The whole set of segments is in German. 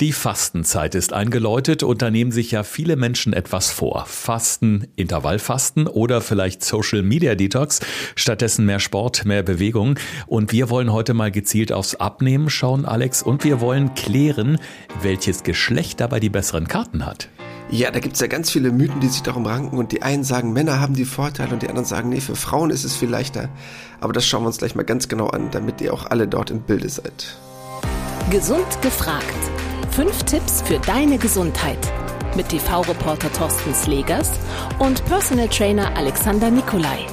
Die Fastenzeit ist eingeläutet und da nehmen sich ja viele Menschen etwas vor. Fasten, Intervallfasten oder vielleicht Social Media Detox, stattdessen mehr Sport, mehr Bewegung. Und wir wollen heute mal gezielt aufs Abnehmen schauen, Alex, und wir wollen klären, welches Geschlecht dabei die besseren Karten hat. Ja, da gibt's ja ganz viele Mythen, die sich darum ranken und die einen sagen, Männer haben die Vorteile und die anderen sagen, nee, für Frauen ist es viel leichter. Aber das schauen wir uns gleich mal ganz genau an, damit ihr auch alle dort im Bilde seid. Gesund gefragt Fünf Tipps für deine Gesundheit mit TV-Reporter Thorsten Slegers und Personal Trainer Alexander Nikolai.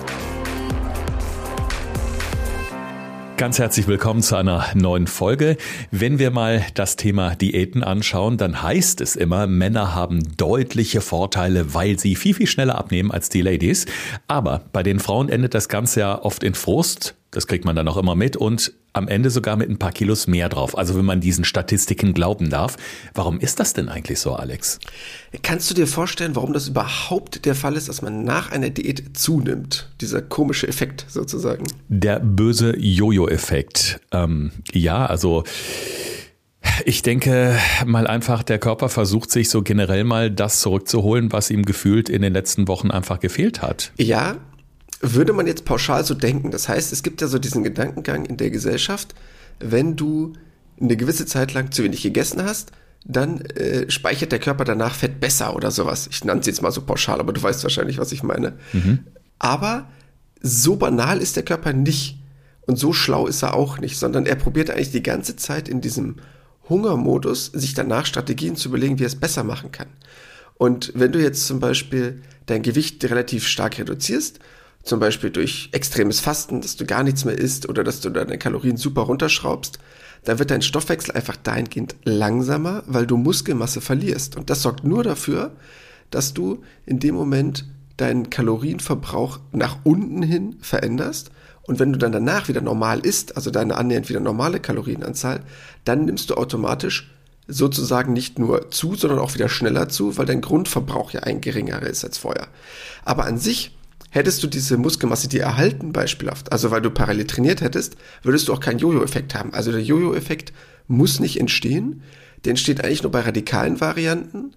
Ganz herzlich willkommen zu einer neuen Folge. Wenn wir mal das Thema Diäten anschauen, dann heißt es immer, Männer haben deutliche Vorteile, weil sie viel, viel schneller abnehmen als die Ladies. Aber bei den Frauen endet das Ganze ja oft in Frust. Das kriegt man dann auch immer mit und am Ende sogar mit ein paar Kilos mehr drauf. Also wenn man diesen Statistiken glauben darf. Warum ist das denn eigentlich so, Alex? Kannst du dir vorstellen, warum das überhaupt der Fall ist, dass man nach einer Diät zunimmt? Dieser komische Effekt sozusagen. Der böse Jojo-Effekt. Ähm, ja, also ich denke mal einfach, der Körper versucht sich so generell mal das zurückzuholen, was ihm gefühlt in den letzten Wochen einfach gefehlt hat. Ja, würde man jetzt pauschal so denken. Das heißt, es gibt ja so diesen Gedankengang in der Gesellschaft, wenn du eine gewisse Zeit lang zu wenig gegessen hast, dann äh, speichert der Körper danach Fett besser oder sowas. Ich nannte es jetzt mal so pauschal, aber du weißt wahrscheinlich, was ich meine. Mhm. Aber so banal ist der Körper nicht und so schlau ist er auch nicht, sondern er probiert eigentlich die ganze Zeit in diesem Hungermodus, sich danach Strategien zu überlegen, wie er es besser machen kann. Und wenn du jetzt zum Beispiel dein Gewicht relativ stark reduzierst zum Beispiel durch extremes Fasten, dass du gar nichts mehr isst oder dass du deine Kalorien super runterschraubst, dann wird dein Stoffwechsel einfach dahingehend langsamer, weil du Muskelmasse verlierst. Und das sorgt nur dafür, dass du in dem Moment deinen Kalorienverbrauch nach unten hin veränderst. Und wenn du dann danach wieder normal isst, also deine annähernd wieder normale Kalorienanzahl, dann nimmst du automatisch sozusagen nicht nur zu, sondern auch wieder schneller zu, weil dein Grundverbrauch ja ein geringerer ist als vorher. Aber an sich Hättest du diese Muskelmasse dir erhalten, beispielhaft, also weil du parallel trainiert hättest, würdest du auch keinen Jojo-Effekt haben. Also der Jojo-Effekt muss nicht entstehen. Der entsteht eigentlich nur bei radikalen Varianten,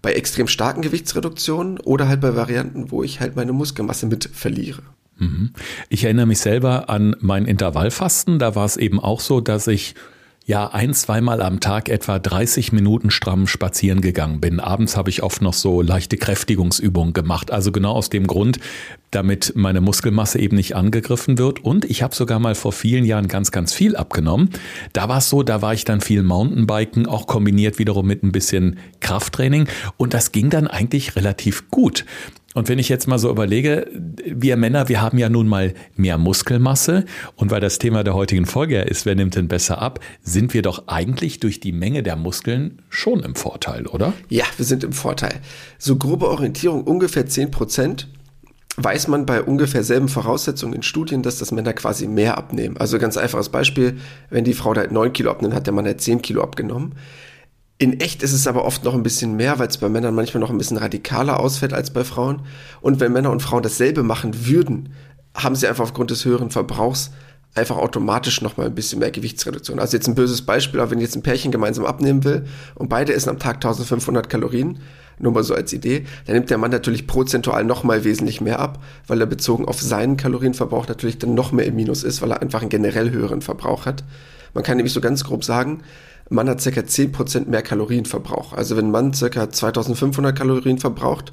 bei extrem starken Gewichtsreduktionen oder halt bei Varianten, wo ich halt meine Muskelmasse mit verliere. Mhm. Ich erinnere mich selber an mein Intervallfasten. Da war es eben auch so, dass ich ja ein, zweimal am Tag etwa 30 Minuten stramm spazieren gegangen bin. Abends habe ich oft noch so leichte Kräftigungsübungen gemacht. Also genau aus dem Grund, damit meine Muskelmasse eben nicht angegriffen wird. Und ich habe sogar mal vor vielen Jahren ganz, ganz viel abgenommen. Da war es so, da war ich dann viel Mountainbiken, auch kombiniert wiederum mit ein bisschen Krafttraining. Und das ging dann eigentlich relativ gut. Und wenn ich jetzt mal so überlege, wir Männer, wir haben ja nun mal mehr Muskelmasse und weil das Thema der heutigen Folge ist, wer nimmt denn besser ab, sind wir doch eigentlich durch die Menge der Muskeln schon im Vorteil, oder? Ja, wir sind im Vorteil. So grobe Orientierung ungefähr 10 Prozent weiß man bei ungefähr selben Voraussetzungen in Studien, dass das Männer quasi mehr abnehmen. Also ganz einfaches Beispiel, wenn die Frau da 9 Kilo abnimmt, hat der Mann halt 10 Kilo abgenommen. In echt ist es aber oft noch ein bisschen mehr, weil es bei Männern manchmal noch ein bisschen radikaler ausfällt als bei Frauen. Und wenn Männer und Frauen dasselbe machen würden, haben sie einfach aufgrund des höheren Verbrauchs einfach automatisch nochmal ein bisschen mehr Gewichtsreduktion. Also jetzt ein böses Beispiel, aber wenn jetzt ein Pärchen gemeinsam abnehmen will und beide essen am Tag 1500 Kalorien, nur mal so als Idee, dann nimmt der Mann natürlich prozentual nochmal wesentlich mehr ab, weil er bezogen auf seinen Kalorienverbrauch natürlich dann noch mehr im Minus ist, weil er einfach einen generell höheren Verbrauch hat. Man kann nämlich so ganz grob sagen, Mann hat circa 10% mehr Kalorienverbrauch. Also wenn ein Mann circa 2500 Kalorien verbraucht,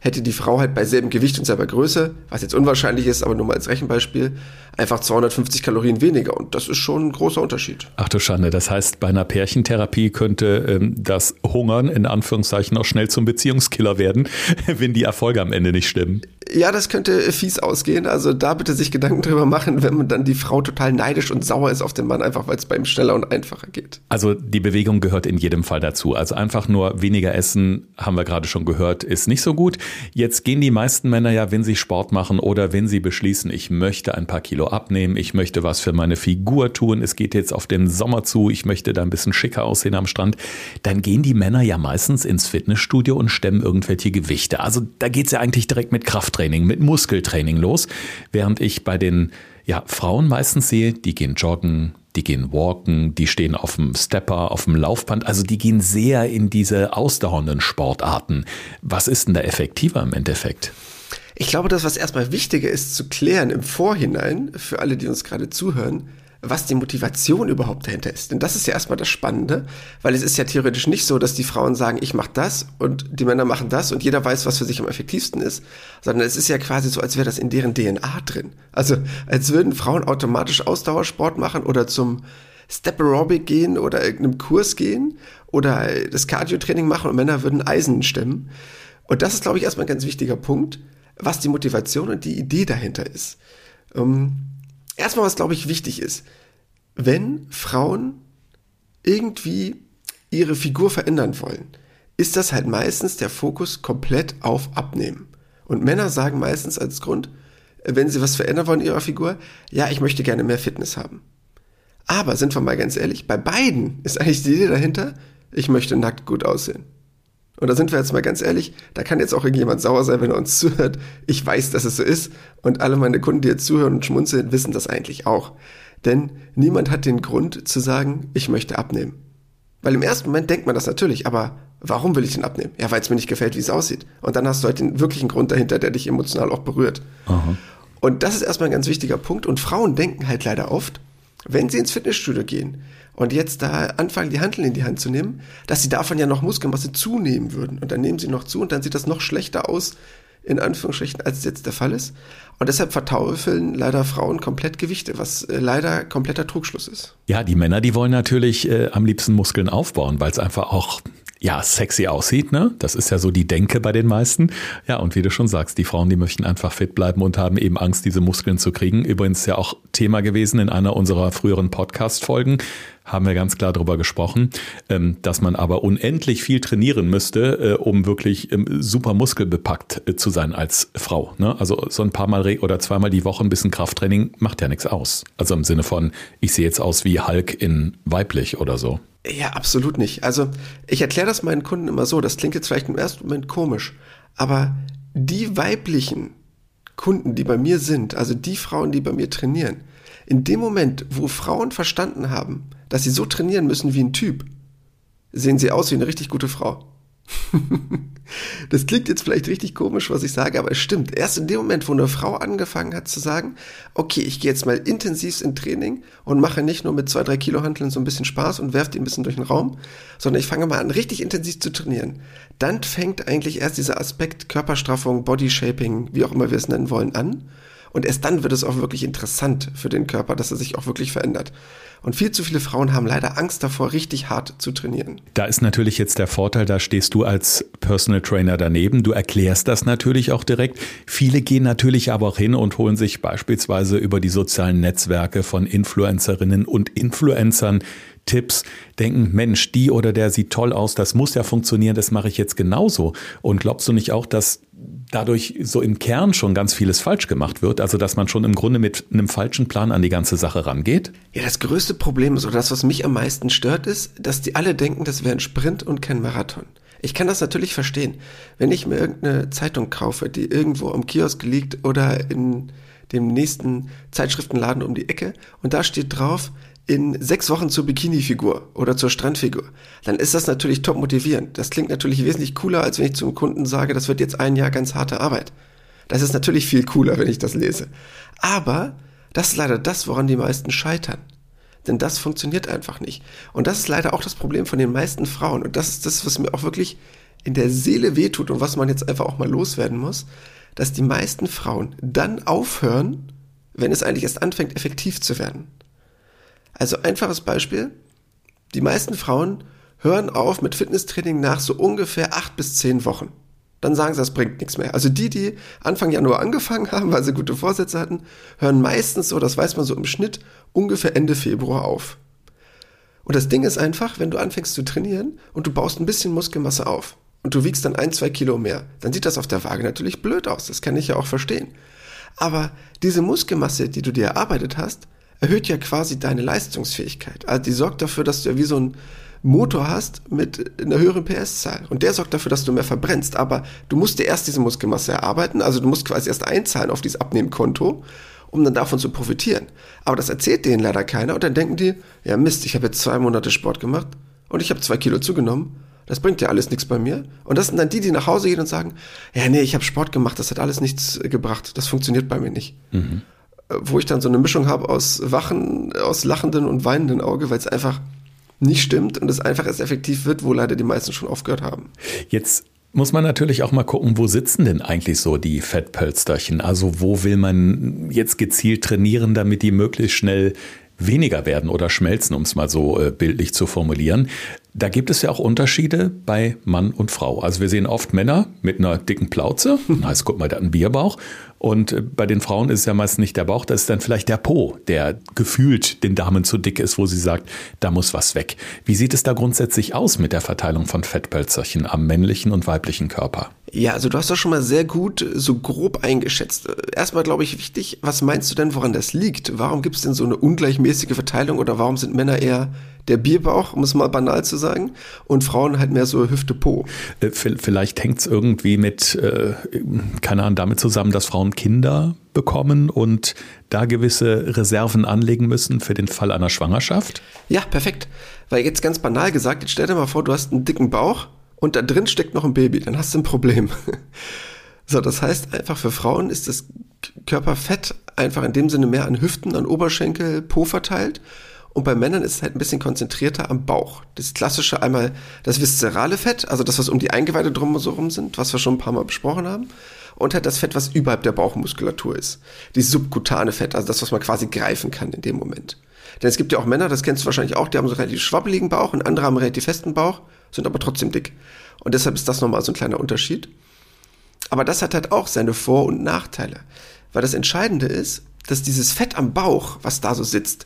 hätte die Frau halt bei selben Gewicht und selber Größe, was jetzt unwahrscheinlich ist, aber nur mal als Rechenbeispiel, einfach 250 Kalorien weniger. Und das ist schon ein großer Unterschied. Ach du Schande, das heißt, bei einer Pärchentherapie könnte ähm, das Hungern in Anführungszeichen auch schnell zum Beziehungskiller werden, wenn die Erfolge am Ende nicht stimmen. Ja, das könnte fies ausgehen. Also da bitte sich Gedanken drüber machen, wenn man dann die Frau total neidisch und sauer ist auf den Mann, einfach weil es bei ihm schneller und einfacher geht. Also die Bewegung gehört in jedem Fall dazu. Also einfach nur weniger essen, haben wir gerade schon gehört, ist nicht so gut. Jetzt gehen die meisten Männer ja, wenn sie Sport machen oder wenn sie beschließen, ich möchte ein paar Kilo abnehmen, ich möchte was für meine Figur tun, es geht jetzt auf den Sommer zu, ich möchte da ein bisschen schicker aussehen am Strand, dann gehen die Männer ja meistens ins Fitnessstudio und stemmen irgendwelche Gewichte. Also da geht's ja eigentlich direkt mit Krafttraining, mit Muskeltraining los, während ich bei den ja, Frauen meistens sehe, die gehen joggen, die gehen walken, die stehen auf dem Stepper, auf dem Laufband. Also die gehen sehr in diese ausdauernden Sportarten. Was ist denn da effektiver im Endeffekt? Ich glaube, das, was erstmal wichtiger ist zu klären im Vorhinein, für alle, die uns gerade zuhören, was die Motivation überhaupt dahinter ist. Denn das ist ja erstmal das Spannende, weil es ist ja theoretisch nicht so, dass die Frauen sagen, ich mache das und die Männer machen das und jeder weiß, was für sich am effektivsten ist, sondern es ist ja quasi so, als wäre das in deren DNA drin. Also als würden Frauen automatisch Ausdauersport machen oder zum Step Aerobic gehen oder irgendeinem Kurs gehen oder das Cardio-Training machen und Männer würden Eisen stemmen. Und das ist, glaube ich, erstmal ein ganz wichtiger Punkt, was die Motivation und die Idee dahinter ist. Ähm, erstmal, was glaube ich wichtig ist, wenn Frauen irgendwie ihre Figur verändern wollen, ist das halt meistens der Fokus komplett auf Abnehmen. Und Männer sagen meistens als Grund, wenn sie was verändern wollen in ihrer Figur, ja, ich möchte gerne mehr Fitness haben. Aber sind wir mal ganz ehrlich, bei beiden ist eigentlich die Idee dahinter, ich möchte nackt gut aussehen. Und da sind wir jetzt mal ganz ehrlich, da kann jetzt auch irgendjemand sauer sein, wenn er uns zuhört. Ich weiß, dass es so ist. Und alle meine Kunden, die jetzt zuhören und schmunzeln, wissen das eigentlich auch. Denn niemand hat den Grund zu sagen, ich möchte abnehmen. Weil im ersten Moment denkt man das natürlich, aber warum will ich denn abnehmen? Ja, weil es mir nicht gefällt, wie es aussieht. Und dann hast du halt den wirklichen Grund dahinter, der dich emotional auch berührt. Aha. Und das ist erstmal ein ganz wichtiger Punkt. Und Frauen denken halt leider oft, wenn sie ins Fitnessstudio gehen und jetzt da anfangen, die Handeln in die Hand zu nehmen, dass sie davon ja noch Muskelmasse zunehmen würden. Und dann nehmen sie noch zu und dann sieht das noch schlechter aus, in Anführungsstrichen, als es jetzt der Fall ist. Und deshalb vertaufeln leider Frauen komplett Gewichte, was äh, leider kompletter Trugschluss ist. Ja, die Männer, die wollen natürlich äh, am liebsten Muskeln aufbauen, weil es einfach auch ja, sexy aussieht, ne? Das ist ja so die Denke bei den meisten. Ja, und wie du schon sagst, die Frauen, die möchten einfach fit bleiben und haben eben Angst, diese Muskeln zu kriegen. Übrigens ja auch Thema gewesen in einer unserer früheren Podcast-Folgen haben wir ganz klar darüber gesprochen, ähm, dass man aber unendlich viel trainieren müsste, äh, um wirklich ähm, super muskelbepackt äh, zu sein als Frau. Ne? Also so ein paar Mal oder zweimal die Woche ein bisschen Krafttraining macht ja nichts aus. Also im Sinne von, ich sehe jetzt aus wie Hulk in weiblich oder so. Ja, absolut nicht. Also ich erkläre das meinen Kunden immer so, das klingt jetzt vielleicht im ersten Moment komisch, aber die weiblichen Kunden, die bei mir sind, also die Frauen, die bei mir trainieren, in dem Moment, wo Frauen verstanden haben, dass sie so trainieren müssen wie ein Typ, sehen sie aus wie eine richtig gute Frau. das klingt jetzt vielleicht richtig komisch, was ich sage, aber es stimmt. Erst in dem Moment, wo eine Frau angefangen hat zu sagen, okay, ich gehe jetzt mal intensiv in Training und mache nicht nur mit zwei, drei Kilo Handeln so ein bisschen Spaß und werfe die ein bisschen durch den Raum, sondern ich fange mal an, richtig intensiv zu trainieren. Dann fängt eigentlich erst dieser Aspekt Körperstraffung, Bodyshaping, wie auch immer wir es nennen wollen, an. Und erst dann wird es auch wirklich interessant für den Körper, dass er sich auch wirklich verändert. Und viel zu viele Frauen haben leider Angst davor, richtig hart zu trainieren. Da ist natürlich jetzt der Vorteil, da stehst du als Personal Trainer daneben. Du erklärst das natürlich auch direkt. Viele gehen natürlich aber auch hin und holen sich beispielsweise über die sozialen Netzwerke von Influencerinnen und Influencern Tipps, denken, Mensch, die oder der sieht toll aus, das muss ja funktionieren, das mache ich jetzt genauso. Und glaubst du nicht auch, dass dadurch so im Kern schon ganz vieles falsch gemacht wird, also dass man schon im Grunde mit einem falschen Plan an die ganze Sache rangeht? Ja, das größte Problem ist, oder das, was mich am meisten stört, ist, dass die alle denken, das wäre ein Sprint und kein Marathon. Ich kann das natürlich verstehen. Wenn ich mir irgendeine Zeitung kaufe, die irgendwo am Kiosk liegt oder in dem nächsten Zeitschriftenladen um die Ecke und da steht drauf, in sechs Wochen zur Bikini-Figur oder zur Strandfigur, dann ist das natürlich top motivierend. Das klingt natürlich wesentlich cooler, als wenn ich zum Kunden sage, das wird jetzt ein Jahr ganz harte Arbeit. Das ist natürlich viel cooler, wenn ich das lese. Aber das ist leider das, woran die meisten scheitern. Denn das funktioniert einfach nicht. Und das ist leider auch das Problem von den meisten Frauen. Und das ist das, was mir auch wirklich in der Seele wehtut und was man jetzt einfach auch mal loswerden muss, dass die meisten Frauen dann aufhören, wenn es eigentlich erst anfängt, effektiv zu werden. Also einfaches Beispiel. Die meisten Frauen hören auf mit Fitnesstraining nach so ungefähr acht bis zehn Wochen. Dann sagen sie, das bringt nichts mehr. Also die, die Anfang Januar angefangen haben, weil sie gute Vorsätze hatten, hören meistens so, das weiß man so im Schnitt, ungefähr Ende Februar auf. Und das Ding ist einfach, wenn du anfängst zu trainieren und du baust ein bisschen Muskelmasse auf und du wiegst dann ein, zwei Kilo mehr, dann sieht das auf der Waage natürlich blöd aus. Das kann ich ja auch verstehen. Aber diese Muskelmasse, die du dir erarbeitet hast, erhöht ja quasi deine Leistungsfähigkeit. Also die sorgt dafür, dass du ja wie so ein Motor hast mit einer höheren PS-Zahl. Und der sorgt dafür, dass du mehr verbrennst. Aber du musst dir erst diese Muskelmasse erarbeiten. Also du musst quasi erst einzahlen auf dieses Abnehmkonto. um dann davon zu profitieren. Aber das erzählt denen leider keiner und dann denken die, ja Mist, ich habe jetzt zwei Monate Sport gemacht und ich habe zwei Kilo zugenommen. Das bringt ja alles nichts bei mir. Und das sind dann die, die nach Hause gehen und sagen, ja nee, ich habe Sport gemacht, das hat alles nichts gebracht, das funktioniert bei mir nicht. Mhm. Wo ich dann so eine Mischung habe aus wachen, aus lachenden und weinenden Auge, weil es einfach nicht stimmt und es einfach erst effektiv wird, wo leider die meisten schon aufgehört haben. Jetzt muss man natürlich auch mal gucken, wo sitzen denn eigentlich so die Fettpölsterchen? Also wo will man jetzt gezielt trainieren, damit die möglichst schnell weniger werden oder schmelzen, um es mal so äh, bildlich zu formulieren. Da gibt es ja auch Unterschiede bei Mann und Frau. Also wir sehen oft Männer mit einer dicken Plauze, heißt, guck mal, der hat einen Bierbauch. Und äh, bei den Frauen ist es ja meist nicht der Bauch, das ist dann vielleicht der Po, der gefühlt den Damen zu dick ist, wo sie sagt, da muss was weg. Wie sieht es da grundsätzlich aus mit der Verteilung von Fettpölzerchen am männlichen und weiblichen Körper? Ja, also du hast das schon mal sehr gut so grob eingeschätzt. Erstmal glaube ich wichtig, was meinst du denn, woran das liegt? Warum gibt es denn so eine ungleichmäßige Verteilung oder warum sind Männer eher der Bierbauch, um es mal banal zu sagen, und Frauen halt mehr so Hüfte Po. Äh, vielleicht hängt es irgendwie mit, äh, keine Ahnung, damit zusammen, dass Frauen Kinder bekommen und da gewisse Reserven anlegen müssen für den Fall einer Schwangerschaft? Ja, perfekt. Weil jetzt ganz banal gesagt, jetzt stell dir mal vor, du hast einen dicken Bauch und da drin steckt noch ein Baby, dann hast du ein Problem. So, das heißt einfach für Frauen ist das Körperfett einfach in dem Sinne mehr an Hüften, an Oberschenkel, Po verteilt und bei Männern ist es halt ein bisschen konzentrierter am Bauch. Das klassische einmal das viszerale Fett, also das, was um die Eingeweide drumherum sind, was wir schon ein paar Mal besprochen haben. Und halt das Fett, was überhalb der Bauchmuskulatur ist. Die subkutane Fett, also das, was man quasi greifen kann in dem Moment. Denn es gibt ja auch Männer, das kennst du wahrscheinlich auch, die haben so einen relativ schwabbeligen Bauch und andere haben einen relativ festen Bauch, sind aber trotzdem dick. Und deshalb ist das nochmal so ein kleiner Unterschied. Aber das hat halt auch seine Vor- und Nachteile. Weil das Entscheidende ist, dass dieses Fett am Bauch, was da so sitzt,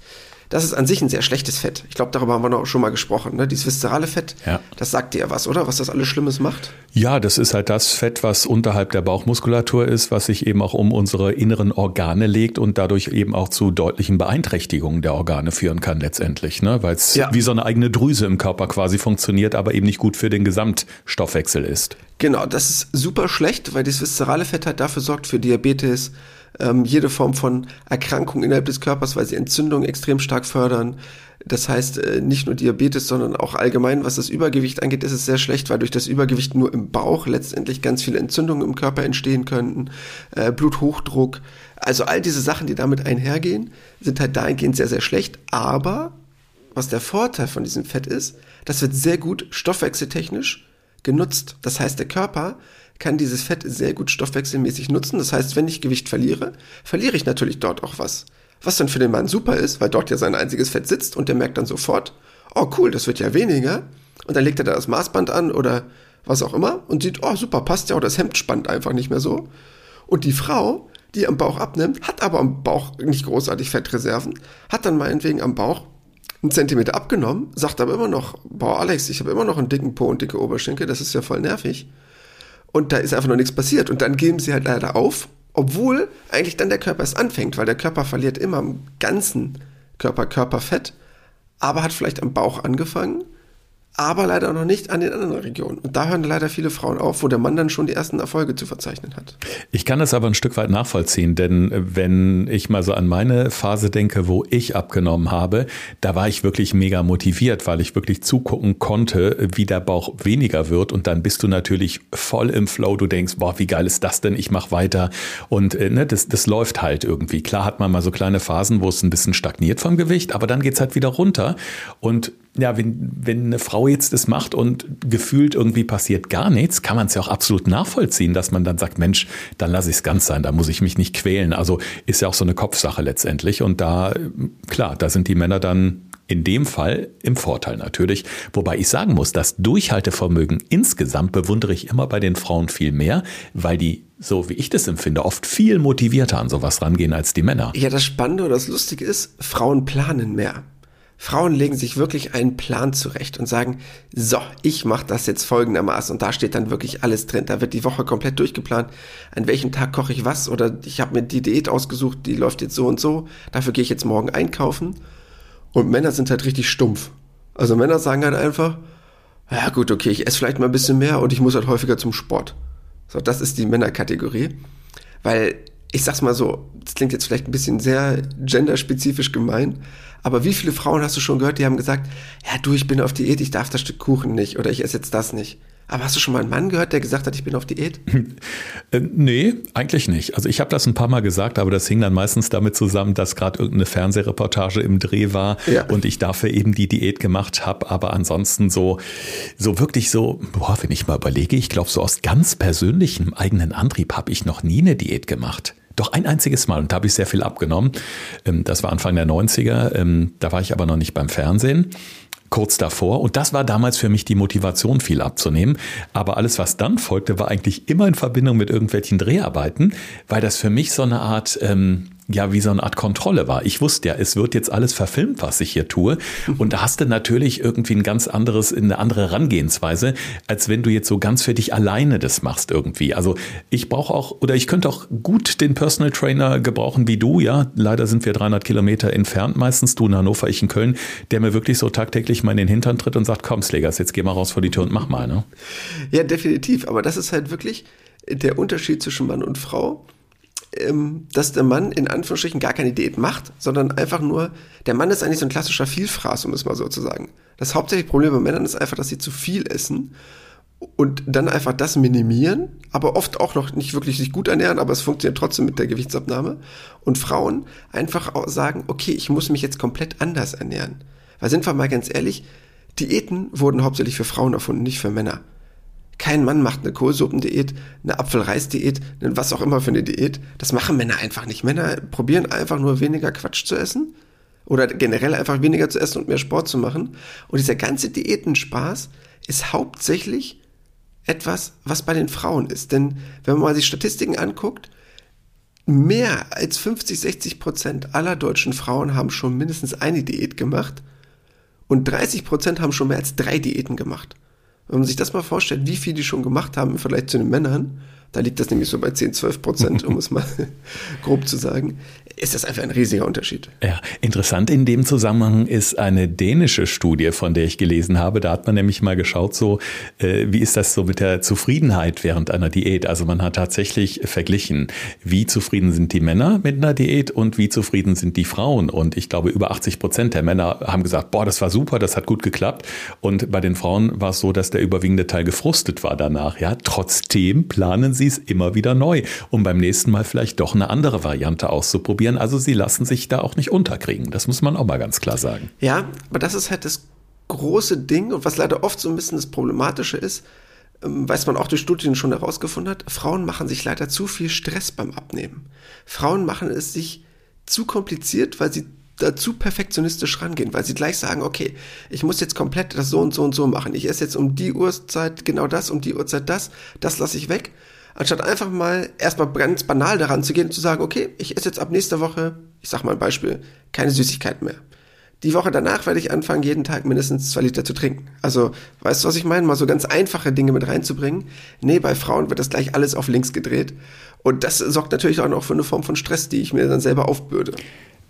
das ist an sich ein sehr schlechtes Fett. Ich glaube, darüber haben wir noch schon mal gesprochen. Ne? Dieses viszerale Fett, ja. das sagt dir ja was, oder? Was das alles Schlimmes macht? Ja, das ist halt das Fett, was unterhalb der Bauchmuskulatur ist, was sich eben auch um unsere inneren Organe legt und dadurch eben auch zu deutlichen Beeinträchtigungen der Organe führen kann letztendlich, ne? weil es ja. wie so eine eigene Drüse im Körper quasi funktioniert, aber eben nicht gut für den Gesamtstoffwechsel ist. Genau, das ist super schlecht, weil dieses viszerale Fett halt dafür sorgt für Diabetes, ähm, jede Form von Erkrankung innerhalb des Körpers, weil sie Entzündung extrem stark fördern. Das heißt, äh, nicht nur Diabetes, sondern auch allgemein, was das Übergewicht angeht, ist es sehr schlecht, weil durch das Übergewicht nur im Bauch letztendlich ganz viele Entzündungen im Körper entstehen könnten, äh, Bluthochdruck. Also all diese Sachen, die damit einhergehen, sind halt dahingehend sehr, sehr schlecht. Aber was der Vorteil von diesem Fett ist, das wird sehr gut stoffwechseltechnisch genutzt. Das heißt, der Körper kann dieses Fett sehr gut stoffwechselmäßig nutzen. Das heißt, wenn ich Gewicht verliere, verliere ich natürlich dort auch was. Was dann für den Mann super ist, weil dort ja sein einziges Fett sitzt und der merkt dann sofort, oh cool, das wird ja weniger. Und dann legt er da das Maßband an oder was auch immer und sieht, oh super, passt ja, oder das Hemd spannt einfach nicht mehr so. Und die Frau, die am Bauch abnimmt, hat aber am Bauch nicht großartig Fettreserven, hat dann meinetwegen am Bauch einen Zentimeter abgenommen, sagt aber immer noch, boah Alex, ich habe immer noch einen dicken Po und dicke Oberschenkel, das ist ja voll nervig und da ist einfach noch nichts passiert. Und dann geben sie halt leider auf, obwohl eigentlich dann der Körper es anfängt, weil der Körper verliert immer am ganzen Körper Körperfett, aber hat vielleicht am Bauch angefangen aber leider noch nicht an den anderen Regionen. Und da hören leider viele Frauen auf, wo der Mann dann schon die ersten Erfolge zu verzeichnen hat. Ich kann das aber ein Stück weit nachvollziehen, denn wenn ich mal so an meine Phase denke, wo ich abgenommen habe, da war ich wirklich mega motiviert, weil ich wirklich zugucken konnte, wie der Bauch weniger wird und dann bist du natürlich voll im Flow. Du denkst, boah, wie geil ist das denn? Ich mache weiter und äh, ne, das, das läuft halt irgendwie. Klar hat man mal so kleine Phasen, wo es ein bisschen stagniert vom Gewicht, aber dann geht's halt wieder runter und ja, wenn, wenn eine Frau jetzt das macht und gefühlt irgendwie passiert gar nichts, kann man es ja auch absolut nachvollziehen, dass man dann sagt, Mensch, dann lasse ich es ganz sein, da muss ich mich nicht quälen. Also ist ja auch so eine Kopfsache letztendlich. Und da, klar, da sind die Männer dann in dem Fall im Vorteil natürlich. Wobei ich sagen muss, das Durchhaltevermögen insgesamt bewundere ich immer bei den Frauen viel mehr, weil die so wie ich das empfinde, oft viel motivierter an sowas rangehen als die Männer. Ja, das Spannende oder das Lustige ist, Frauen planen mehr. Frauen legen sich wirklich einen Plan zurecht und sagen, so, ich mache das jetzt folgendermaßen und da steht dann wirklich alles drin. Da wird die Woche komplett durchgeplant, an welchem Tag koche ich was oder ich habe mir die Diät ausgesucht, die läuft jetzt so und so, dafür gehe ich jetzt morgen einkaufen. Und Männer sind halt richtig stumpf. Also Männer sagen halt einfach, ja gut, okay, ich esse vielleicht mal ein bisschen mehr und ich muss halt häufiger zum Sport. So, das ist die Männerkategorie, weil ich sag's mal so, das klingt jetzt vielleicht ein bisschen sehr genderspezifisch gemein, aber wie viele Frauen hast du schon gehört, die haben gesagt, ja du, ich bin auf Diät, ich darf das Stück Kuchen nicht oder ich esse jetzt das nicht. Aber hast du schon mal einen Mann gehört, der gesagt hat, ich bin auf Diät? Äh, nee, eigentlich nicht. Also ich habe das ein paar Mal gesagt, aber das hing dann meistens damit zusammen, dass gerade irgendeine Fernsehreportage im Dreh war ja. und ich dafür eben die Diät gemacht habe. Aber ansonsten so, so wirklich so, boah, wenn ich mal überlege, ich glaube, so aus ganz persönlichem eigenen Antrieb habe ich noch nie eine Diät gemacht. Doch ein einziges Mal und da habe ich sehr viel abgenommen. Ähm, das war Anfang der 90er. Ähm, da war ich aber noch nicht beim Fernsehen kurz davor. Und das war damals für mich die Motivation, viel abzunehmen. Aber alles, was dann folgte, war eigentlich immer in Verbindung mit irgendwelchen Dreharbeiten, weil das für mich so eine Art ähm, ja wie so eine Art Kontrolle war. Ich wusste ja, es wird jetzt alles verfilmt, was ich hier tue. Und da hast du natürlich irgendwie ein ganz anderes, eine andere Herangehensweise, als wenn du jetzt so ganz für dich alleine das machst irgendwie. Also ich brauche auch, oder ich könnte auch gut den Personal Trainer gebrauchen wie du, ja. Leider sind wir 300 Kilometer entfernt meistens, du in Hannover, ich in Köln, der mir wirklich so tagtäglich mal in den Hintern tritt und sagt, komm Slegers, jetzt geh mal raus vor die Tür und mach mal, ne? Ja, definitiv. Aber das ist halt wirklich der Unterschied zwischen Mann und Frau ähm, dass der Mann in Anführungsstrichen gar keine Diät macht, sondern einfach nur, der Mann ist eigentlich so ein klassischer Vielfraß, um es mal so zu sagen. Das hauptsächliche Problem bei Männern ist einfach, dass sie zu viel essen und dann einfach das minimieren, aber oft auch noch nicht wirklich sich gut ernähren, aber es funktioniert trotzdem mit der Gewichtsabnahme. Und Frauen einfach auch sagen, okay, ich muss mich jetzt komplett anders ernähren. Weil sind wir mal ganz ehrlich, Diäten wurden hauptsächlich für Frauen erfunden, nicht für Männer. Kein Mann macht eine Kohlsuppendiät, eine Apfelreisdiät, was auch immer für eine Diät. Das machen Männer einfach nicht. Männer probieren einfach nur weniger Quatsch zu essen oder generell einfach weniger zu essen und mehr Sport zu machen. Und dieser ganze Diätenspaß ist hauptsächlich etwas, was bei den Frauen ist. Denn wenn man mal die Statistiken anguckt, mehr als 50, 60 Prozent aller deutschen Frauen haben schon mindestens eine Diät gemacht und 30 Prozent haben schon mehr als drei Diäten gemacht. Wenn man sich das mal vorstellt, wie viel die schon gemacht haben im Vergleich zu den Männern, da liegt das nämlich so bei 10, 12 Prozent, um es mal grob zu sagen, ist das einfach ein riesiger Unterschied. Ja, interessant in dem Zusammenhang ist eine dänische Studie, von der ich gelesen habe. Da hat man nämlich mal geschaut, so äh, wie ist das so mit der Zufriedenheit während einer Diät. Also man hat tatsächlich verglichen, wie zufrieden sind die Männer mit einer Diät und wie zufrieden sind die Frauen. Und ich glaube, über 80 Prozent der Männer haben gesagt, boah, das war super, das hat gut geklappt. Und bei den Frauen war es so, dass der überwiegende Teil gefrustet war danach. Ja, trotzdem planen sie es immer wieder neu, um beim nächsten Mal vielleicht doch eine andere Variante auszuprobieren. Also sie lassen sich da auch nicht unterkriegen. Das muss man auch mal ganz klar sagen. Ja, aber das ist halt das große Ding und was leider oft so ein bisschen das Problematische ist, ähm, weiß man auch durch Studien schon herausgefunden hat, Frauen machen sich leider zu viel Stress beim Abnehmen. Frauen machen es sich zu kompliziert, weil sie dazu perfektionistisch rangehen, weil sie gleich sagen, okay, ich muss jetzt komplett das so und so und so machen. Ich esse jetzt um die Uhrzeit genau das, um die Uhrzeit das, das lasse ich weg anstatt einfach mal erstmal ganz banal daran zu gehen und zu sagen, okay, ich esse jetzt ab nächster Woche, ich sag mal ein Beispiel, keine Süßigkeiten mehr. Die Woche danach werde ich anfangen, jeden Tag mindestens zwei Liter zu trinken. Also, weißt du, was ich meine? Mal so ganz einfache Dinge mit reinzubringen. Nee, bei Frauen wird das gleich alles auf links gedreht. Und das sorgt natürlich auch noch für eine Form von Stress, die ich mir dann selber aufbürde.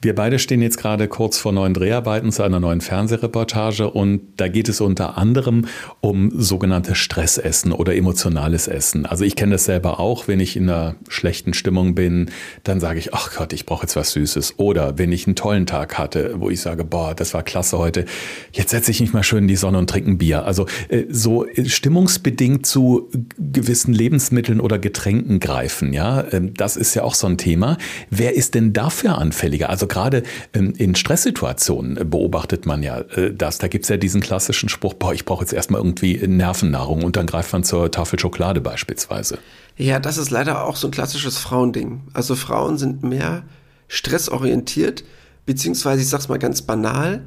Wir beide stehen jetzt gerade kurz vor neuen Dreharbeiten zu einer neuen Fernsehreportage und da geht es unter anderem um sogenannte Stressessen oder emotionales Essen. Also ich kenne das selber auch, wenn ich in einer schlechten Stimmung bin, dann sage ich, ach Gott, ich brauche jetzt was Süßes. Oder wenn ich einen tollen Tag hatte, wo ich sage, boah, das war klasse heute, jetzt setze ich mich mal schön in die Sonne und trinke ein Bier. Also äh, so stimmungsbedingt zu gewissen Lebensmitteln oder Getränken greifen, ja, ähm, das ist ja auch so ein Thema. Wer ist denn dafür anfälliger? Also gerade ähm, in Stresssituationen äh, beobachtet man ja äh, das. Da gibt's ja diesen klassischen Spruch, boah, ich brauche jetzt erstmal irgendwie Nervennahrung und dann greift man zur Tafel Schokolade beispielsweise. Ja, das ist leider auch so ein klassisches Frauending. Also Frauen sind mehr stressorientiert, beziehungsweise ich sag's mal ganz banal,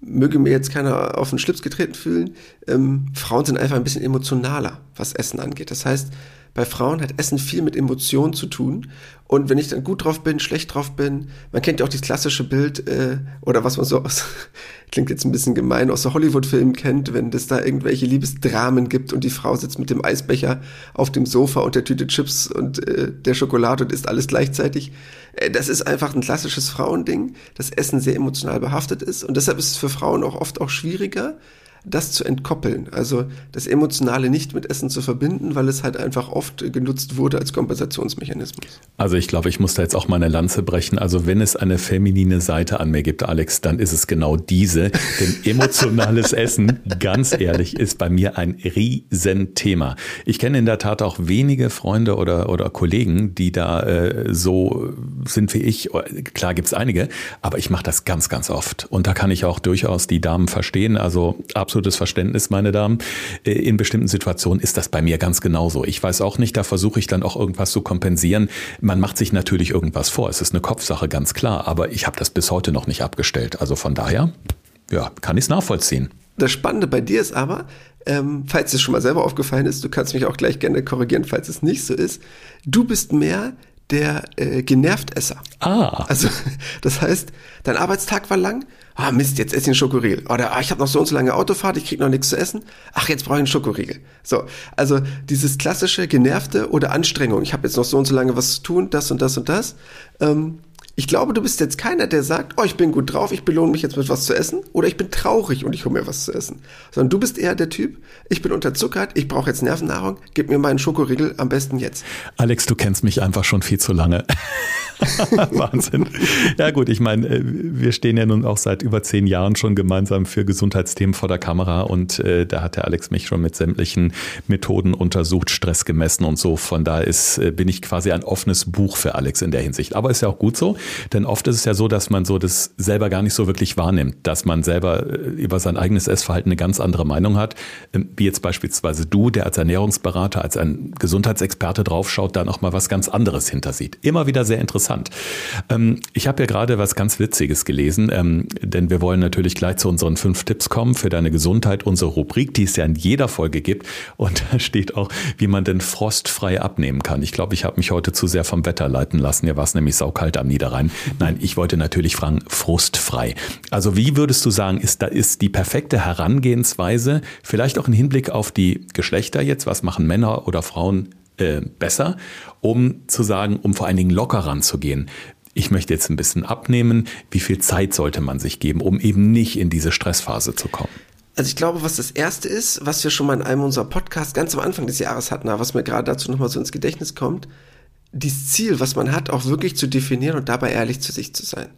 möge mir jetzt keiner auf den Schlips getreten fühlen, ähm, Frauen sind einfach ein bisschen emotionaler, was Essen angeht. Das heißt, bei Frauen hat Essen viel mit Emotionen zu tun. Und wenn ich dann gut drauf bin, schlecht drauf bin, man kennt ja auch dieses klassische Bild, äh, oder was man so aus, klingt jetzt ein bisschen gemein, aus so Hollywood-Filmen kennt, wenn es da irgendwelche Liebesdramen gibt und die Frau sitzt mit dem Eisbecher auf dem Sofa und der Tüte Chips und äh, der Schokolade und isst alles gleichzeitig. Äh, das ist einfach ein klassisches Frauending, dass Essen sehr emotional behaftet ist. Und deshalb ist es für Frauen auch oft auch schwieriger, das zu entkoppeln. Also das Emotionale nicht mit Essen zu verbinden, weil es halt einfach oft genutzt wurde als Kompensationsmechanismus. Also ich glaube, ich muss da jetzt auch mal eine Lanze brechen. Also wenn es eine feminine Seite an mir gibt, Alex, dann ist es genau diese. Denn emotionales Essen, ganz ehrlich, ist bei mir ein Riesenthema. Ich kenne in der Tat auch wenige Freunde oder, oder Kollegen, die da äh, so sind wie ich. Klar gibt's einige, aber ich mache das ganz, ganz oft. Und da kann ich auch durchaus die Damen verstehen. Also absolutes Verständnis, meine Damen. Äh, in bestimmten Situationen ist das bei mir ganz genauso. Ich weiß auch nicht, da versuche ich dann auch irgendwas zu kompensieren. Man macht sich natürlich irgendwas vor. Es ist eine Kopfsache, ganz klar. Aber ich habe das bis heute noch nicht abgestellt. Also von daher, ja, kann ich es nachvollziehen. Das Spannende bei dir ist aber, ähm, falls es schon mal selber aufgefallen ist, du kannst mich auch gleich gerne korrigieren, falls es nicht so ist, du bist mehr der äh, Genervtesser. Ah. Also das heißt, dein Arbeitstag war lang. Ah Mist, jetzt esse ich einen Schokoriegel. Oder ah, ich habe noch so und so lange Autofahrt, ich krieg noch nichts zu essen. Ach, jetzt brauche ich einen Schokoriegel. So, also dieses klassische Genervte oder Anstrengung. Ich habe jetzt noch so und so lange was zu tun, das und das und das. Ähm, ich glaube, du bist jetzt keiner, der sagt, oh, ich bin gut drauf, ich belohne mich jetzt mit was zu essen oder ich bin traurig und ich hole mir was zu essen. Sondern du bist eher der Typ, ich bin unterzuckert, ich brauche jetzt Nervennahrung, gib mir meinen Schokoriegel am besten jetzt. Alex, du kennst mich einfach schon viel zu lange. Wahnsinn. Ja gut, ich meine, äh, wir stehen ja nun auch seit über zehn Jahren schon gemeinsam für Gesundheitsthemen vor der Kamera und äh, da hat der Alex mich schon mit sämtlichen Methoden untersucht, Stress gemessen und so. Von da ist, äh, bin ich quasi ein offenes Buch für Alex in der Hinsicht. Aber ist ja auch gut so, denn oft ist es ja so, dass man so das selber gar nicht so wirklich wahrnimmt, dass man selber äh, über sein eigenes Essverhalten eine ganz andere Meinung hat, ähm, wie jetzt beispielsweise du, der als Ernährungsberater, als ein Gesundheitsexperte draufschaut, da noch mal was ganz anderes hintersieht. Immer wieder sehr interessant interessant. Ähm, ich habe ja gerade was ganz Witziges gelesen, ähm, denn wir wollen natürlich gleich zu unseren fünf Tipps kommen für deine Gesundheit, unsere Rubrik, die es ja in jeder Folge gibt. Und da steht auch, wie man denn frostfrei abnehmen kann. Ich glaube, ich habe mich heute zu sehr vom Wetter leiten lassen. Hier war es nämlich saukalt am Niederrhein. Nein, ich wollte natürlich fragen, frustfrei. Also wie würdest du sagen, ist da ist die perfekte Herangehensweise, vielleicht auch im Hinblick auf die Geschlechter jetzt, was machen Männer oder Frauen äh, besser, um zu sagen, um vor allen Dingen locker ranzugehen. Ich möchte jetzt ein bisschen abnehmen. Wie viel Zeit sollte man sich geben, um eben nicht in diese Stressphase zu kommen? Also ich glaube, was das erste ist, was wir schon mal in einem unserer Podcasts ganz am Anfang des Jahres hatten, was mir gerade dazu nochmal so ins Gedächtnis kommt, dieses Ziel, was man hat, auch wirklich zu definieren und dabei ehrlich zu sich zu sein.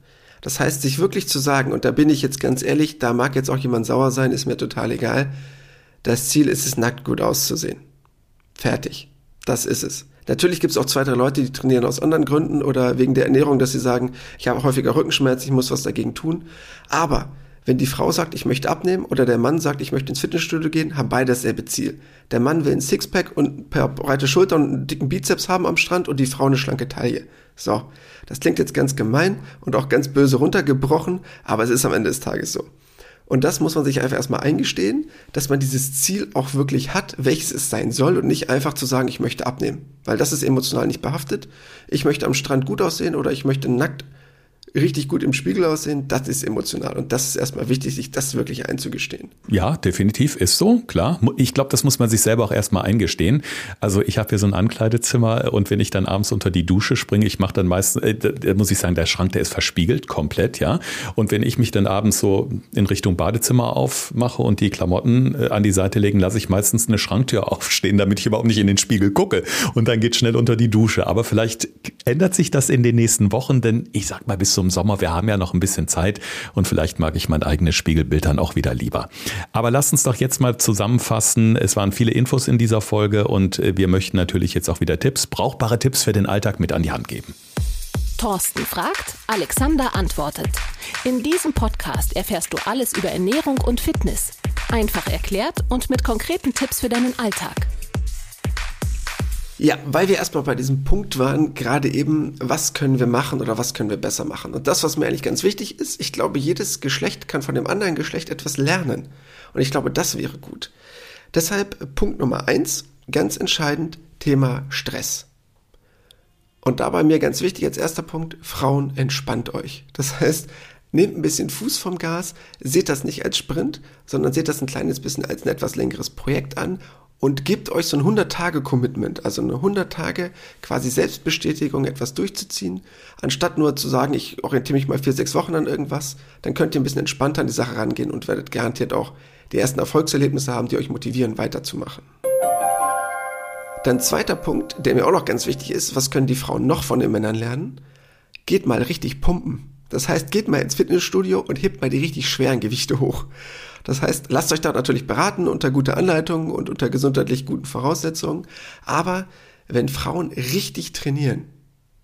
Das heißt, sich wirklich zu sagen, und da bin ich jetzt ganz ehrlich, da mag jetzt auch jemand sauer sein, ist mir total egal. Das Ziel ist es, nackt gut auszusehen. Fertig. Das ist es. Natürlich gibt es auch zwei, drei Leute, die trainieren aus anderen Gründen oder wegen der Ernährung, dass sie sagen, ich habe häufiger Rückenschmerzen, ich muss was dagegen tun. Aber wenn die Frau sagt, ich möchte abnehmen oder der Mann sagt, ich möchte ins Fitnessstudio gehen, haben beide dasselbe Ziel. Der Mann will ein Sixpack und per breite Schulter und einen dicken Bizeps haben am Strand und die Frau eine schlanke Taille. So, das klingt jetzt ganz gemein und auch ganz böse runtergebrochen, aber es ist am Ende des Tages so. Und das muss man sich einfach erstmal eingestehen, dass man dieses Ziel auch wirklich hat, welches es sein soll und nicht einfach zu sagen, ich möchte abnehmen. Weil das ist emotional nicht behaftet. Ich möchte am Strand gut aussehen oder ich möchte nackt richtig gut im Spiegel aussehen, das ist emotional. Und das ist erstmal wichtig, sich das wirklich einzugestehen. Ja, definitiv ist so, klar. Ich glaube, das muss man sich selber auch erstmal eingestehen. Also ich habe hier so ein Ankleidezimmer und wenn ich dann abends unter die Dusche springe, ich mache dann meistens, äh, muss ich sagen, der Schrank, der ist verspiegelt, komplett, ja. Und wenn ich mich dann abends so in Richtung Badezimmer aufmache und die Klamotten äh, an die Seite legen, lasse ich meistens eine Schranktür aufstehen, damit ich überhaupt nicht in den Spiegel gucke. Und dann geht schnell unter die Dusche. Aber vielleicht ändert sich das in den nächsten Wochen, denn ich sag mal, bis zum Sommer, wir haben ja noch ein bisschen Zeit und vielleicht mag ich mein eigenes Spiegelbild dann auch wieder lieber. Aber lasst uns doch jetzt mal zusammenfassen. Es waren viele Infos in dieser Folge und äh, wir möchten natürlich jetzt auch wieder Tipps, brauchbare Tipps für den Alltag mit an die Hand geben. Thorsten fragt, Alexander antwortet. In diesem Podcast erfährst du alles über Ernährung und Fitness. Einfach erklärt und mit konkreten Tipps für deinen Alltag. Ja, weil wir erstmal bei diesem Punkt waren, gerade eben, was können wir machen oder was können wir besser machen. Und das, was mir eigentlich ganz wichtig ist, ich glaube, jedes Geschlecht kann von dem anderen Geschlecht etwas lernen. Und ich glaube, das wäre gut. Deshalb Punkt Nummer eins, ganz entscheidend, Thema Stress. Und dabei mir ganz wichtig als erster Punkt, Frauen, entspannt euch. Das heißt, nehmt ein bisschen Fuß vom Gas, seht das nicht als Sprint, sondern seht das ein kleines bisschen als ein etwas längeres Projekt an und gebt euch so ein 100-Tage-Commitment, also eine 100 Tage quasi Selbstbestätigung, etwas durchzuziehen, anstatt nur zu sagen, ich orientiere mich mal vier, sechs Wochen an irgendwas, dann könnt ihr ein bisschen entspannter an die Sache rangehen und werdet garantiert auch die ersten Erfolgserlebnisse haben, die euch motivieren, weiterzumachen. Dann zweiter Punkt, der mir auch noch ganz wichtig ist, was können die Frauen noch von den Männern lernen? Geht mal richtig pumpen. Das heißt, geht mal ins Fitnessstudio und hebt mal die richtig schweren Gewichte hoch. Das heißt, lasst euch da natürlich beraten unter guter Anleitung und unter gesundheitlich guten Voraussetzungen. Aber wenn Frauen richtig trainieren,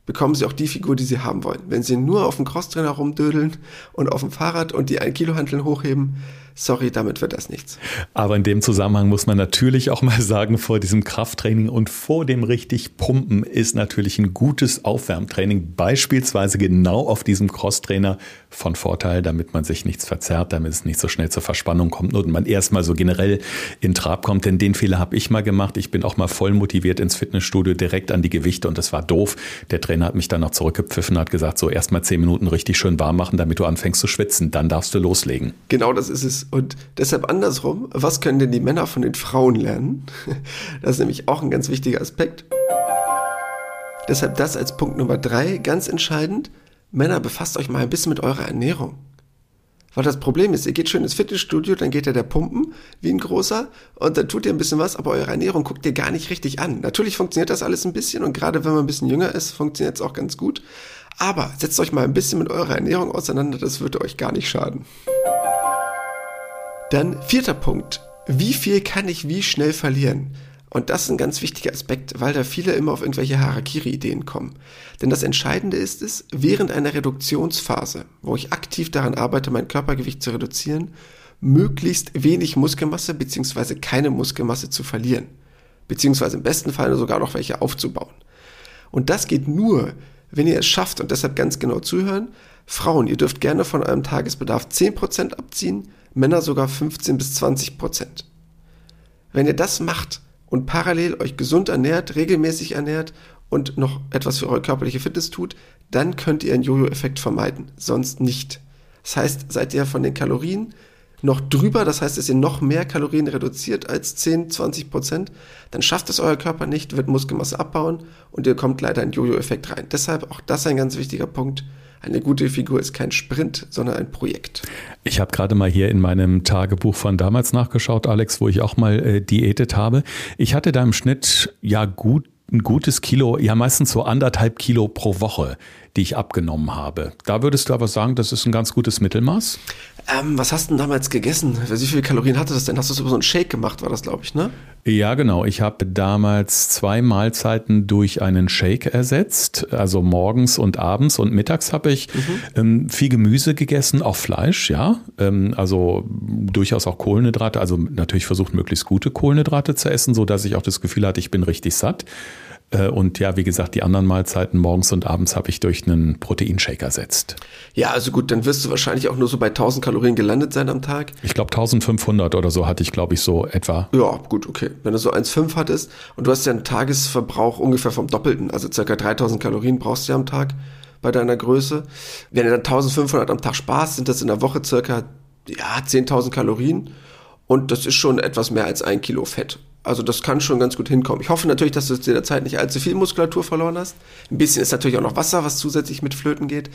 bekommen sie auch die Figur, die sie haben wollen. Wenn sie nur auf dem Crosstrainer rumdödeln und auf dem Fahrrad und die 1 Kilo Hanteln hochheben, sorry, damit wird das nichts. Aber in dem Zusammenhang muss man natürlich auch mal sagen, vor diesem Krafttraining und vor dem richtig Pumpen ist natürlich ein gutes Aufwärmtraining, beispielsweise genau auf diesem Crosstrainer von Vorteil, damit man sich nichts verzerrt, damit es nicht so schnell zur Verspannung kommt und man erstmal so generell in Trab kommt. Denn den Fehler habe ich mal gemacht. Ich bin auch mal voll motiviert ins Fitnessstudio direkt an die Gewichte und das war doof. Der Trainer hat mich dann noch zurückgepfiffen hat gesagt, so erstmal zehn Minuten richtig schön warm machen, damit du anfängst zu schwitzen. Dann darfst du loslegen. Genau das ist es. Und deshalb andersrum, was können denn die Männer von den Frauen lernen? Das ist nämlich auch ein ganz wichtiger Aspekt. Deshalb das als Punkt Nummer drei, ganz entscheidend. Männer, befasst euch mal ein bisschen mit eurer Ernährung. Weil das Problem ist, ihr geht schön ins Fitnessstudio, dann geht ihr der pumpen, wie ein großer, und dann tut ihr ein bisschen was, aber eure Ernährung guckt ihr gar nicht richtig an. Natürlich funktioniert das alles ein bisschen und gerade wenn man ein bisschen jünger ist, funktioniert es auch ganz gut. Aber setzt euch mal ein bisschen mit eurer Ernährung auseinander, das würde euch gar nicht schaden. Dann vierter Punkt. Wie viel kann ich wie schnell verlieren? Und das ist ein ganz wichtiger Aspekt, weil da viele immer auf irgendwelche Harakiri-Ideen kommen. Denn das Entscheidende ist es, während einer Reduktionsphase, wo ich aktiv daran arbeite, mein Körpergewicht zu reduzieren, möglichst wenig Muskelmasse bzw. keine Muskelmasse zu verlieren. Beziehungsweise im besten Fall sogar noch welche aufzubauen. Und das geht nur, wenn ihr es schafft und deshalb ganz genau zuhören. Frauen, ihr dürft gerne von eurem Tagesbedarf 10% abziehen, Männer sogar 15 bis 20 Prozent. Wenn ihr das macht und parallel euch gesund ernährt, regelmäßig ernährt und noch etwas für eure körperliche Fitness tut, dann könnt ihr einen Jojo-Effekt vermeiden, sonst nicht. Das heißt, seid ihr von den Kalorien noch drüber, das heißt, dass ihr noch mehr Kalorien reduziert als 10, 20 Prozent, dann schafft es euer Körper nicht, wird Muskelmasse abbauen und ihr kommt leider in Jojo-Effekt rein. Deshalb auch das ein ganz wichtiger Punkt. Eine gute Figur ist kein Sprint, sondern ein Projekt. Ich habe gerade mal hier in meinem Tagebuch von damals nachgeschaut, Alex, wo ich auch mal äh, diätet habe. Ich hatte da im Schnitt ja gut ein gutes Kilo, ja meistens so anderthalb Kilo pro Woche, die ich abgenommen habe. Da würdest du aber sagen, das ist ein ganz gutes Mittelmaß? Ähm, was hast du denn damals gegessen? Wie viele Kalorien hatte das denn? Hast du so einen Shake gemacht, war das, glaube ich, ne? Ja, genau. Ich habe damals zwei Mahlzeiten durch einen Shake ersetzt. Also morgens und abends und mittags habe ich mhm. ähm, viel Gemüse gegessen, auch Fleisch, ja. Ähm, also durchaus auch Kohlenhydrate. Also natürlich versucht, möglichst gute Kohlenhydrate zu essen, so dass ich auch das Gefühl hatte, ich bin richtig satt. Äh, und ja, wie gesagt, die anderen Mahlzeiten morgens und abends habe ich durch einen Proteinshake ersetzt. Ja, also gut, dann wirst du wahrscheinlich auch nur so bei 1000 Kalorien gelandet sein am Tag. Ich glaube 1500 oder so hatte ich, glaube ich, so etwa. Ja, gut, okay. Wenn du so 1,5 hattest und du hast ja einen Tagesverbrauch ungefähr vom Doppelten, also circa 3000 Kalorien brauchst du ja am Tag bei deiner Größe. Wenn du dann 1500 am Tag sparst, sind das in der Woche circa ja, 10.000 Kalorien. Und das ist schon etwas mehr als ein Kilo Fett. Also das kann schon ganz gut hinkommen. Ich hoffe natürlich, dass du zu der Zeit nicht allzu viel Muskulatur verloren hast. Ein bisschen ist natürlich auch noch Wasser, was zusätzlich mit Flöten geht.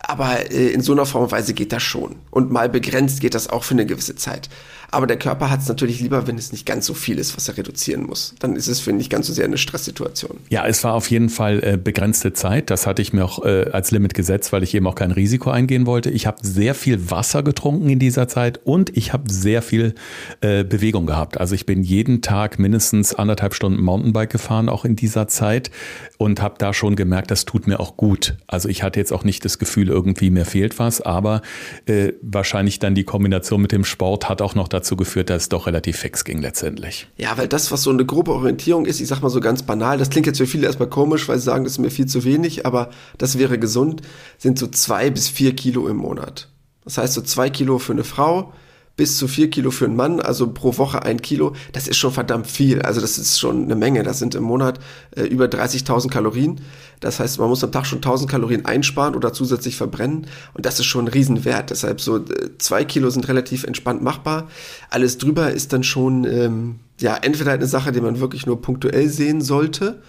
Aber äh, in so einer Form und Weise geht das schon. Und mal begrenzt geht das auch für eine gewisse Zeit. Aber der Körper hat es natürlich lieber, wenn es nicht ganz so viel ist, was er reduzieren muss. Dann ist es für ihn nicht ganz so sehr eine Stresssituation. Ja, es war auf jeden Fall äh, begrenzte Zeit. Das hatte ich mir auch äh, als Limit gesetzt, weil ich eben auch kein Risiko eingehen wollte. Ich habe sehr viel Wasser getrunken in dieser Zeit und ich habe sehr viel äh, Bewegung gehabt. Also ich bin jeden Tag mindestens anderthalb Stunden Mountainbike gefahren, auch in dieser Zeit und habe da schon gemerkt, das tut mir auch gut. Also ich hatte jetzt auch nicht das Gefühl, irgendwie mir fehlt was, aber äh, wahrscheinlich dann die Kombination mit dem Sport hat auch noch dazu geführt, dass es doch relativ fix ging letztendlich. Ja, weil das, was so eine grobe Orientierung ist, ich sag mal so ganz banal, das klingt jetzt für viele erstmal komisch, weil sie sagen, das ist mir viel zu wenig, aber das wäre gesund, sind so zwei bis vier Kilo im Monat. Das heißt so zwei Kilo für eine Frau, bis zu vier Kilo für einen Mann, also pro Woche ein Kilo, das ist schon verdammt viel. Also das ist schon eine Menge. Das sind im Monat äh, über 30.000 Kalorien. Das heißt, man muss am Tag schon 1.000 Kalorien einsparen oder zusätzlich verbrennen. Und das ist schon ein Riesenwert. Deshalb so äh, zwei Kilo sind relativ entspannt machbar. Alles drüber ist dann schon, ähm, ja, entweder eine Sache, die man wirklich nur punktuell sehen sollte,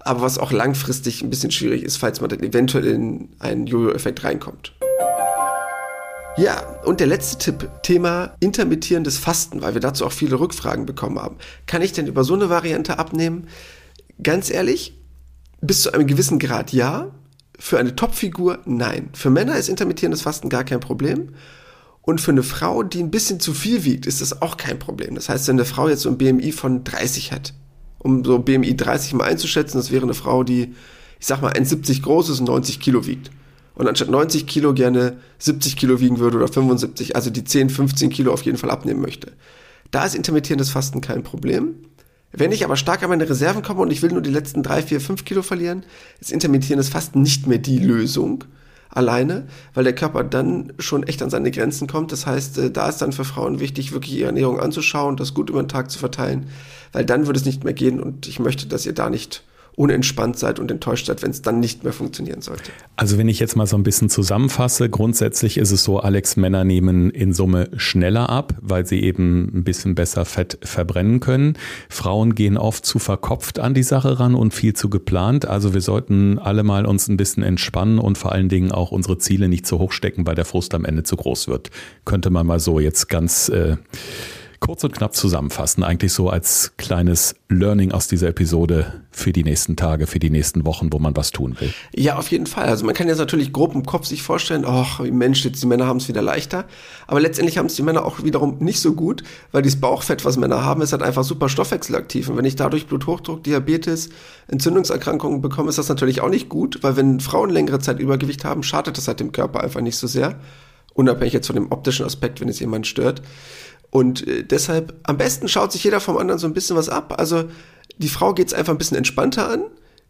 aber was auch langfristig ein bisschen schwierig ist, falls man dann eventuell in einen Jojo-Effekt reinkommt. Ja, und der letzte Tipp, Thema intermittierendes Fasten, weil wir dazu auch viele Rückfragen bekommen haben. Kann ich denn über so eine Variante abnehmen? Ganz ehrlich, bis zu einem gewissen Grad ja, für eine Topfigur nein. Für Männer ist intermittierendes Fasten gar kein Problem. Und für eine Frau, die ein bisschen zu viel wiegt, ist das auch kein Problem. Das heißt, wenn eine Frau jetzt so ein BMI von 30 hat, um so BMI 30 mal einzuschätzen, das wäre eine Frau, die, ich sag mal, 1,70 groß ist und 90 Kilo wiegt. Und anstatt 90 Kilo gerne 70 Kilo wiegen würde oder 75, also die 10, 15 Kilo auf jeden Fall abnehmen möchte. Da ist intermittierendes Fasten kein Problem. Wenn ich aber stark an meine Reserven komme und ich will nur die letzten 3, 4, 5 Kilo verlieren, ist intermittierendes Fasten nicht mehr die Lösung alleine, weil der Körper dann schon echt an seine Grenzen kommt. Das heißt, äh, da ist dann für Frauen wichtig, wirklich ihre Ernährung anzuschauen, das gut über den Tag zu verteilen, weil dann würde es nicht mehr gehen und ich möchte, dass ihr da nicht unentspannt seid und enttäuscht seid, wenn es dann nicht mehr funktionieren sollte. Also wenn ich jetzt mal so ein bisschen zusammenfasse, grundsätzlich ist es so, Alex, Männer nehmen in Summe schneller ab, weil sie eben ein bisschen besser Fett verbrennen können. Frauen gehen oft zu verkopft an die Sache ran und viel zu geplant. Also wir sollten alle mal uns ein bisschen entspannen und vor allen Dingen auch unsere Ziele nicht zu hoch stecken, weil der Frust am Ende zu groß wird. Könnte man mal so jetzt ganz äh, kurz und knapp zusammenfassen, eigentlich so als kleines Learning aus dieser Episode für die nächsten Tage, für die nächsten Wochen, wo man was tun will. Ja, auf jeden Fall. Also man kann jetzt natürlich grob im Kopf sich vorstellen, ach, Mensch, jetzt die Männer haben es wieder leichter. Aber letztendlich haben es die Männer auch wiederum nicht so gut, weil dieses Bauchfett, was Männer haben, ist halt einfach super stoffwechselaktiv. Und wenn ich dadurch Bluthochdruck, Diabetes, Entzündungserkrankungen bekomme, ist das natürlich auch nicht gut, weil wenn Frauen längere Zeit Übergewicht haben, schadet das halt dem Körper einfach nicht so sehr. Unabhängig jetzt von dem optischen Aspekt, wenn es jemand stört. Und äh, deshalb, am besten schaut sich jeder vom anderen so ein bisschen was ab. Also die Frau geht es einfach ein bisschen entspannter an,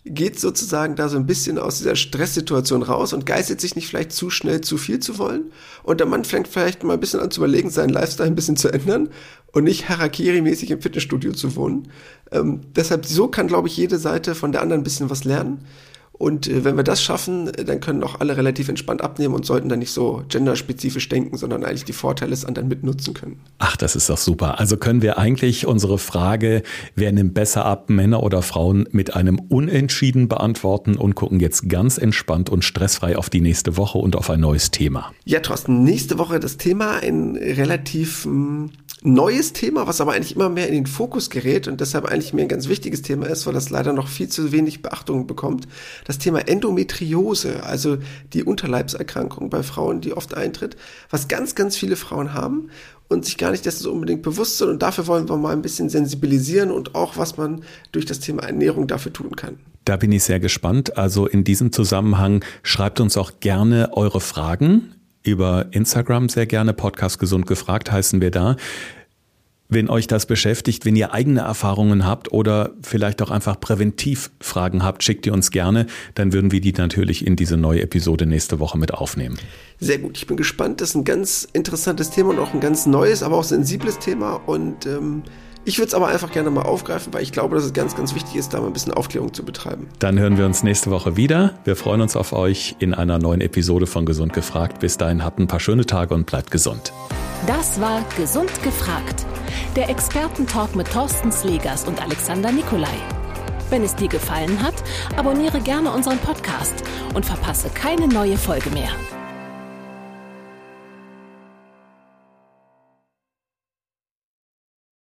geht sozusagen da so ein bisschen aus dieser Stresssituation raus und geistet sich nicht vielleicht zu schnell zu viel zu wollen. Und der Mann fängt vielleicht mal ein bisschen an zu überlegen, seinen Lifestyle ein bisschen zu ändern und nicht Harakiri-mäßig im Fitnessstudio zu wohnen. Ähm, deshalb, so kann, glaube ich, jede Seite von der anderen ein bisschen was lernen. Und äh, wenn wir das schaffen, äh, dann können auch alle relativ entspannt abnehmen und sollten dann nicht so genderspezifisch denken, sondern eigentlich die Vorteile des anderen mitnutzen können. Ach, das ist doch super. Also können wir eigentlich unsere Frage, wer nimmt besser ab, Männer oder Frauen, mit einem Unentschieden beantworten und gucken jetzt ganz entspannt und stressfrei auf die nächste Woche und auf ein neues Thema. Ja, Thorsten, nächste Woche das Thema ein relativ mh, hm, neues Thema, was aber eigentlich immer mehr in den Fokus gerät und deshalb eigentlich mir ein ganz wichtiges Thema ist, weil das leider noch viel zu wenig Beachtung bekommt. Das Thema Endometriose, also die Unterleibserkrankung bei Frauen, die oft eintritt, was ganz, ganz viele Frauen haben und sich gar nicht dessen so unbedingt bewusst sind. Und dafür wollen wir mal ein bisschen sensibilisieren und auch, was man durch das Thema Ernährung dafür tun kann. Da bin ich sehr gespannt. Also in diesem Zusammenhang schreibt uns auch gerne eure Fragen über Instagram sehr gerne. Podcast Gesund gefragt heißen wir da. Wenn euch das beschäftigt, wenn ihr eigene Erfahrungen habt oder vielleicht auch einfach präventiv Fragen habt, schickt ihr uns gerne. Dann würden wir die natürlich in diese neue Episode nächste Woche mit aufnehmen. Sehr gut, ich bin gespannt. Das ist ein ganz interessantes Thema und auch ein ganz neues, aber auch sensibles Thema. Und ähm, ich würde es aber einfach gerne mal aufgreifen, weil ich glaube, dass es ganz, ganz wichtig ist, da mal ein bisschen Aufklärung zu betreiben. Dann hören wir uns nächste Woche wieder. Wir freuen uns auf euch in einer neuen Episode von Gesund gefragt. Bis dahin habt ein paar schöne Tage und bleibt gesund. Das war Gesund gefragt. Der Expertentalk mit Thorsten Slegers und Alexander Nikolai. Wenn es dir gefallen hat, abonniere gerne unseren Podcast und verpasse keine neue Folge mehr.